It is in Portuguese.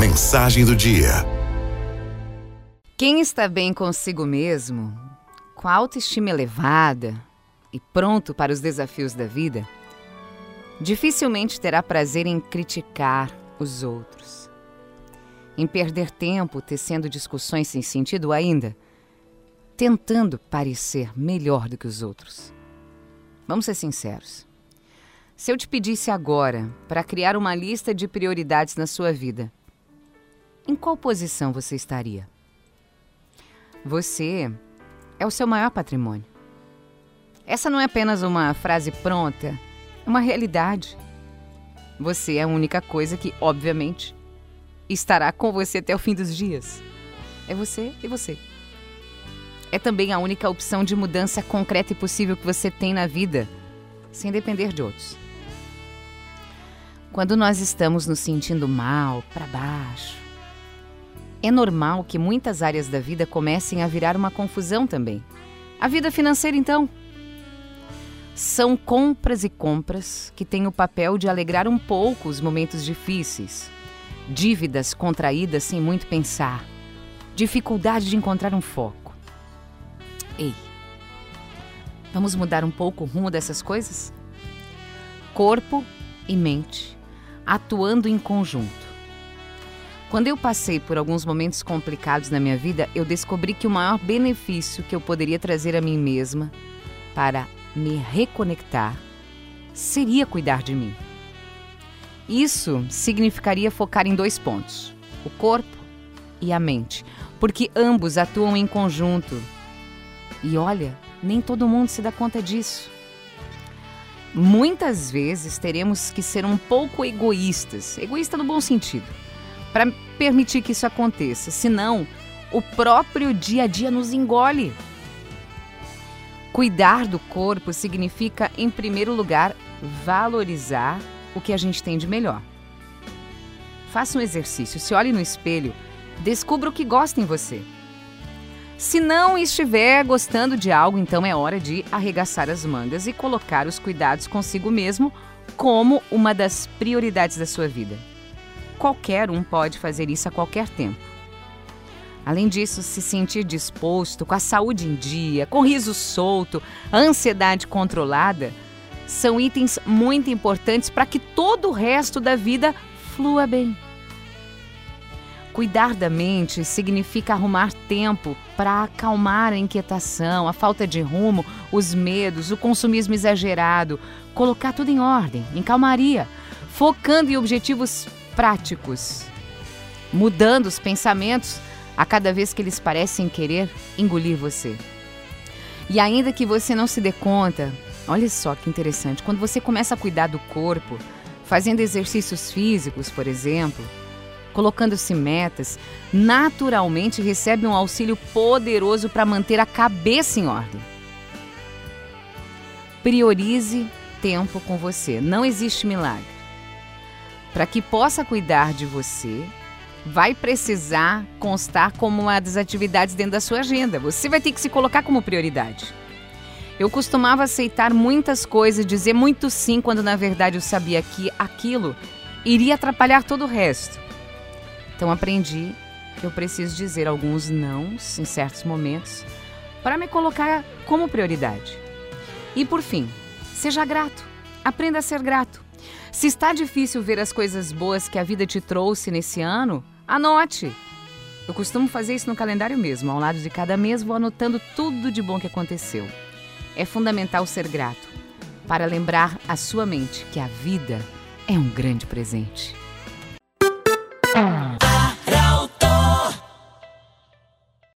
Mensagem do dia. Quem está bem consigo mesmo, com a autoestima elevada e pronto para os desafios da vida, dificilmente terá prazer em criticar os outros, em perder tempo tecendo discussões sem sentido ainda, tentando parecer melhor do que os outros. Vamos ser sinceros. Se eu te pedisse agora para criar uma lista de prioridades na sua vida, em qual posição você estaria? Você é o seu maior patrimônio. Essa não é apenas uma frase pronta, é uma realidade. Você é a única coisa que, obviamente, estará com você até o fim dos dias. É você e você. É também a única opção de mudança concreta e possível que você tem na vida, sem depender de outros. Quando nós estamos nos sentindo mal, para baixo, é normal que muitas áreas da vida comecem a virar uma confusão também. A vida financeira, então. São compras e compras que têm o papel de alegrar um pouco os momentos difíceis. Dívidas contraídas sem muito pensar. Dificuldade de encontrar um foco. Ei, vamos mudar um pouco o rumo dessas coisas? Corpo e mente atuando em conjunto. Quando eu passei por alguns momentos complicados na minha vida, eu descobri que o maior benefício que eu poderia trazer a mim mesma para me reconectar seria cuidar de mim. Isso significaria focar em dois pontos: o corpo e a mente, porque ambos atuam em conjunto. E olha, nem todo mundo se dá conta disso. Muitas vezes teremos que ser um pouco egoístas, egoísta no bom sentido, para permitir que isso aconteça, senão o próprio dia a dia nos engole. Cuidar do corpo significa, em primeiro lugar, valorizar o que a gente tem de melhor. Faça um exercício, se olhe no espelho, descubra o que gosta em você. Se não estiver gostando de algo, então é hora de arregaçar as mangas e colocar os cuidados consigo mesmo como uma das prioridades da sua vida. Qualquer um pode fazer isso a qualquer tempo. Além disso, se sentir disposto, com a saúde em dia, com riso solto, ansiedade controlada, são itens muito importantes para que todo o resto da vida flua bem. Cuidar da mente significa arrumar tempo para acalmar a inquietação, a falta de rumo, os medos, o consumismo exagerado, colocar tudo em ordem, em calmaria, focando em objetivos práticos, mudando os pensamentos a cada vez que eles parecem querer engolir você. E ainda que você não se dê conta, olha só que interessante, quando você começa a cuidar do corpo, fazendo exercícios físicos, por exemplo, colocando-se metas, naturalmente recebe um auxílio poderoso para manter a cabeça em ordem. Priorize tempo com você. Não existe milagre. Para que possa cuidar de você, vai precisar constar como uma das atividades dentro da sua agenda. Você vai ter que se colocar como prioridade. Eu costumava aceitar muitas coisas, dizer muito sim, quando na verdade eu sabia que aquilo iria atrapalhar todo o resto. Então aprendi que eu preciso dizer alguns não em certos momentos para me colocar como prioridade. E por fim, seja grato. Aprenda a ser grato. Se está difícil ver as coisas boas que a vida te trouxe nesse ano, anote. Eu costumo fazer isso no calendário mesmo. Ao lado de cada mês, vou anotando tudo de bom que aconteceu. É fundamental ser grato para lembrar a sua mente que a vida é um grande presente.